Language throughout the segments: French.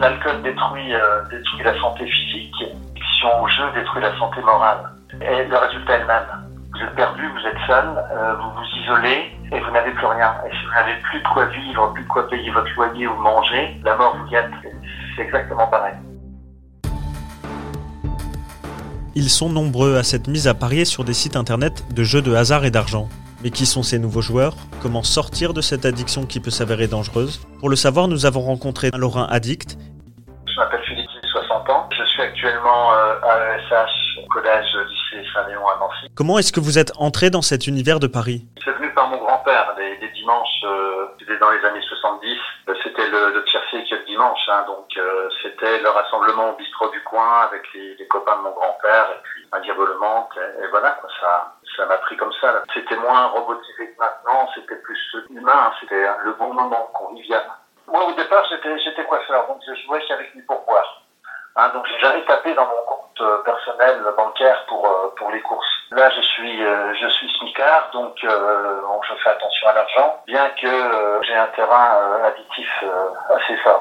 L'alcool détruit, euh, détruit la santé physique, l'addiction au jeu détruit la santé morale. Et le résultat est le même. Vous êtes perdu, vous êtes seul, euh, vous vous isolez et vous n'avez plus rien. Et si vous n'avez plus de quoi vivre, plus de quoi payer votre loyer ou manger, la mort vous guette. C'est exactement pareil. Ils sont nombreux à s'être mis à parier sur des sites internet de jeux de hasard et d'argent. Mais qui sont ces nouveaux joueurs? Comment sortir de cette addiction qui peut s'avérer dangereuse? Pour le savoir, nous avons rencontré un Lorrain addict. Je m'appelle Philippe, j'ai 60 ans. Je suis actuellement euh, à l'ESH, collège, lycée Saint-Léon à Nancy. Comment est-ce que vous êtes entré dans cet univers de Paris? C'est venu par mon grand-père. Les, les dimanches, euh, c'était dans les années 70. euh, C'était le, le tiercé que le dimanche. Hein, donc euh, c'était le rassemblement au bistrot du coin avec les, les copains de mon grand-père et puis un diabolement. Et, et voilà, quoi, ça ça m'a pris comme ça. C'était moins robotisé que maintenant. C'était plus humain. C'était le bon moment convivial. Moi, au départ, j'étais coiffeur. Donc je jouais qu'avec mes pourboires. Hein, donc j'ai jamais tapé dans mon compte euh, personnel bancaire pour euh, pour les courses. Là, je suis euh, je suis smicard, donc euh, bon, je fais attention à l'argent, bien que j'ai un terrain additif assez fort.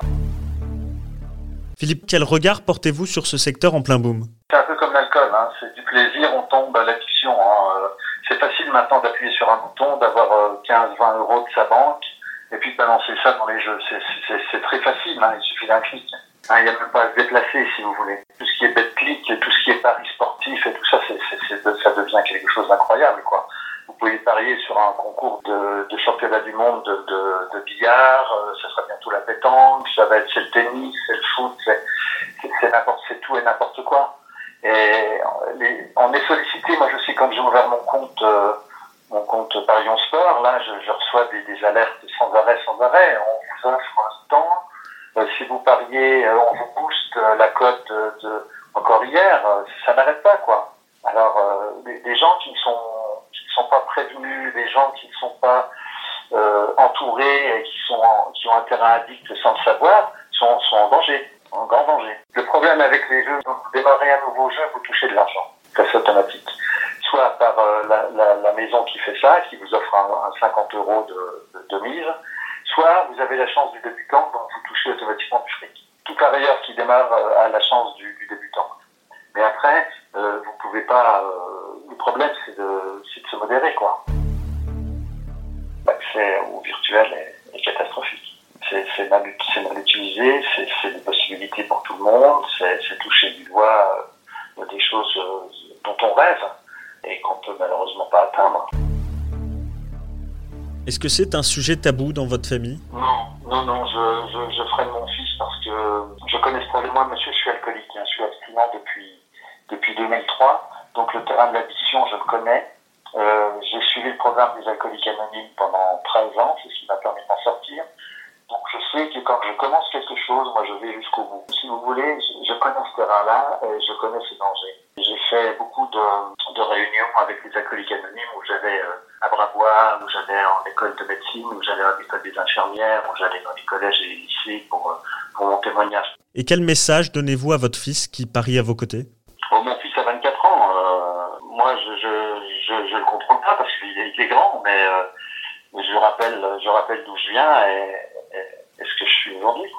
Philippe, quel regard portez-vous sur ce secteur en plein boom? C'est un peu comme l'alcool, hein. c'est du plaisir, on tombe à l'addiction. Hein. C'est facile maintenant d'appuyer sur un bouton, d'avoir euh, 15-20 euros de sa banque, et puis de balancer ça dans les jeux. C'est- très facile, hein. il suffit d'un clic. Hein, Il n'y a même pas à se déplacer, si vous voulez. Tout ce qui est bet-click, tout ce qui est paris sportif et tout ça, c'est c'est- c'est- ça devient quelque chose d'incroyable, quoi. Vous pouvez parier sur un concours de, de championnat du monde de, de, de billard, euh, ça sera bientôt la pétanque, ça va être c'est le tennis, c'est le foot, c'est tout et n'importe quoi. Et les- on est sollicité, moi je sais quand j'ai ouvert mon compte, euh, mon compte Parion Sport, là je, je reçois des, des alertes sans arrêt, sans arrêt. On vous offre un temps, euh, si vous pariez, euh, on vous booste euh, la cote de, de- encore hier, euh, ça n'arrête pas quoi. Alors euh, des, des gens qui ne sont qui ne sont pas prévenus, des gens qui ne sont pas entourés et qui sont en- qui ont un terrain addict sans le savoir, sont, sont en danger, en grand danger. Le problème avec les jeux, vous démarrez un nouveau jeu, vous touchez de l'argent, ça c'est automatique. Soit par euh, la, la, la ça, qui vous offre un, un 50 euros de, mise, soit vous avez la chance du débutant, donc vous touchez automatiquement du fric. Tout parieur qui démarre euh, a la chance du, débutant. Mais après, euh, vous pouvez pas. euh, le problème, c'est de, de se modérer, quoi. L'accès au virtuel est, catastrophique. C'est, mal, mal utilisé, c'est, des possibilités pour tout le monde, c'est, toucher du doigt euh, des choses euh, dont on rêve et qu'on peut malheureusement pas atteindre. Est-ce que c'est un sujet tabou dans votre famille? Non, non, non, je, freine mon fils parce que je connais ce problème. Moi, monsieur, je suis alcoolique, hein, je suis abstinent depuis, depuis 2003, donc le terrain de l'addiction, je le connais. Euh, j'ai suivi le programme des alcooliques anonymes pendant 13 ans, c'est ce qui m'a permis d'en sortir. Donc je sais que quand je commence quelque chose, moi je vais jusqu'au bout. Si vous voulez, je, connais ce terrain-là et je connais ces dangers. J'ai fait beaucoup de, de réunions avec les alcooliques anonymes où j'allais euh, à Brabois, où j'allais en école de médecine, où j'allais à l'école des infirmières, où j'allais dans les collèges et les lycées pour, euh, pour mon témoignage. Et quel message donnez-vous à votre fils qui parie à vos côtés? Oh, mon fils a 24 ans. euh, moi, je je, je, je le contrôle pas parce qu'il est, il est grand, mais euh, je rappelle, je rappelle d'où je viens et, et, et ce que je suis aujourd'hui.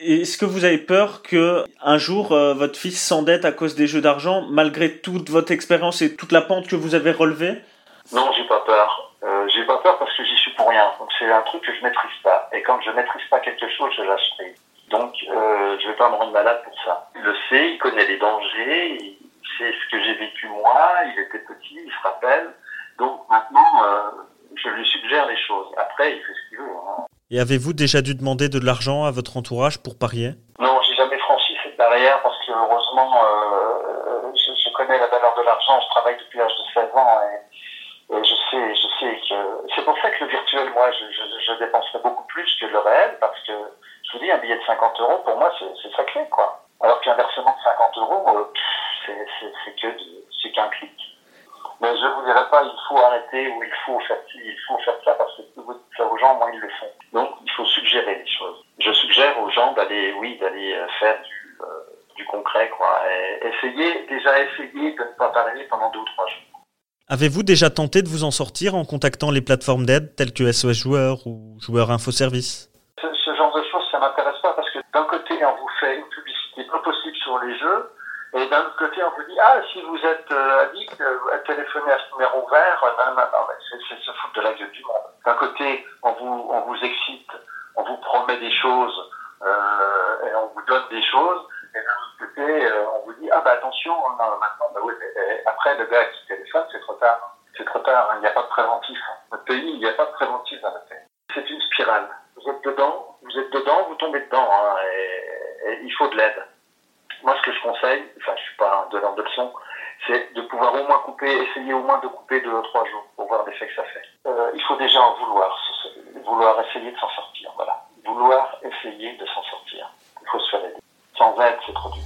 Est-ce que vous avez peur que un jour euh, votre fils s'endette à cause des jeux d'argent, malgré toute votre expérience et toute la pente que vous avez relevée? Non, j'ai pas peur. Euh, j'ai pas peur parce que j'y suis pour rien. Donc c'est un truc que je maîtrise pas. Et quand je maîtrise pas quelque chose, je lâche prise. Donc euh, je vais pas me rendre malade pour ça. Il le sait, il connaît les dangers, il sait ce que j'ai vécu moi. Il était petit, il se rappelle. Donc maintenant, euh, je lui suggère les choses. Après, il fait ce qu'il veut. hein. Et avez-vous déjà dû demander de l'argent à votre entourage pour parier? Non, j'ai jamais franchi cette barrière parce que heureusement, euh, je, je connais la valeur de l'argent. Je travaille depuis l'âge de 16 ans et, et je sais, je sais que c'est pour ça que virtuel moi, je, je, dépenserais beaucoup plus que le réel parce que, je vous dis, un billet de 50 euros, pour moi, c'est sacré, quoi. Alors qu'un versement de 50 euros, euh, c'est que qu'un clic. Mais je vous dirais pas, il faut arrêter ou il faut faire il faut faire ça parce que vous dites ça aux gens, moins ils le font. Donc, il faut suggérer des choses. Je suggère aux gens d'aller, oui, d'aller euh, faire du, euh, du concret, quoi. Essayer, déjà essayer de ne pas parler pendant deux ou trois jours. Avez-vous déjà tenté de vous en sortir en contactant les plateformes d'aide telles que SOS Joueurs ou Joueurs Info Service? Ce, genre de choses, ça m'intéresse pas parce que d'un côté, on vous fait une publicité pas possible sur les jeux et d'un autre côté, on vous dit, ah, si vous êtes euh, addict, euh, téléphonez à ce numéro vert. Non, non, non, c'est se foutre de la gueule du monde. D'un côté, on vous, on vous excite, on vous promet des choses euh, et on vous donne des choses. Euh, on vous dit, ah, bah attention, maintenant, bah oui, après, le gars qui téléphone, c'est trop tard. C'est trop tard, hein, il n'y a pas de préventif. Notre pays, il n'y a pas de préventif dans notre pays. C'est une spirale. Vous êtes dedans, vous êtes dedans, vous tombez dedans, hein, et, et il faut de l'aide moi, ce que je conseille, enfin, je suis pas un donneur de leçons, c'est de pouvoir au moins couper, essayer au moins de couper deux ou trois jours pour voir l'effet que ça fait. Euh, il faut déjà en vouloir, vouloir essayer de s'en sortir, voilà. Vouloir essayer de s'en sortir. Il faut se faire aider. Sans aide, c'est trop dur.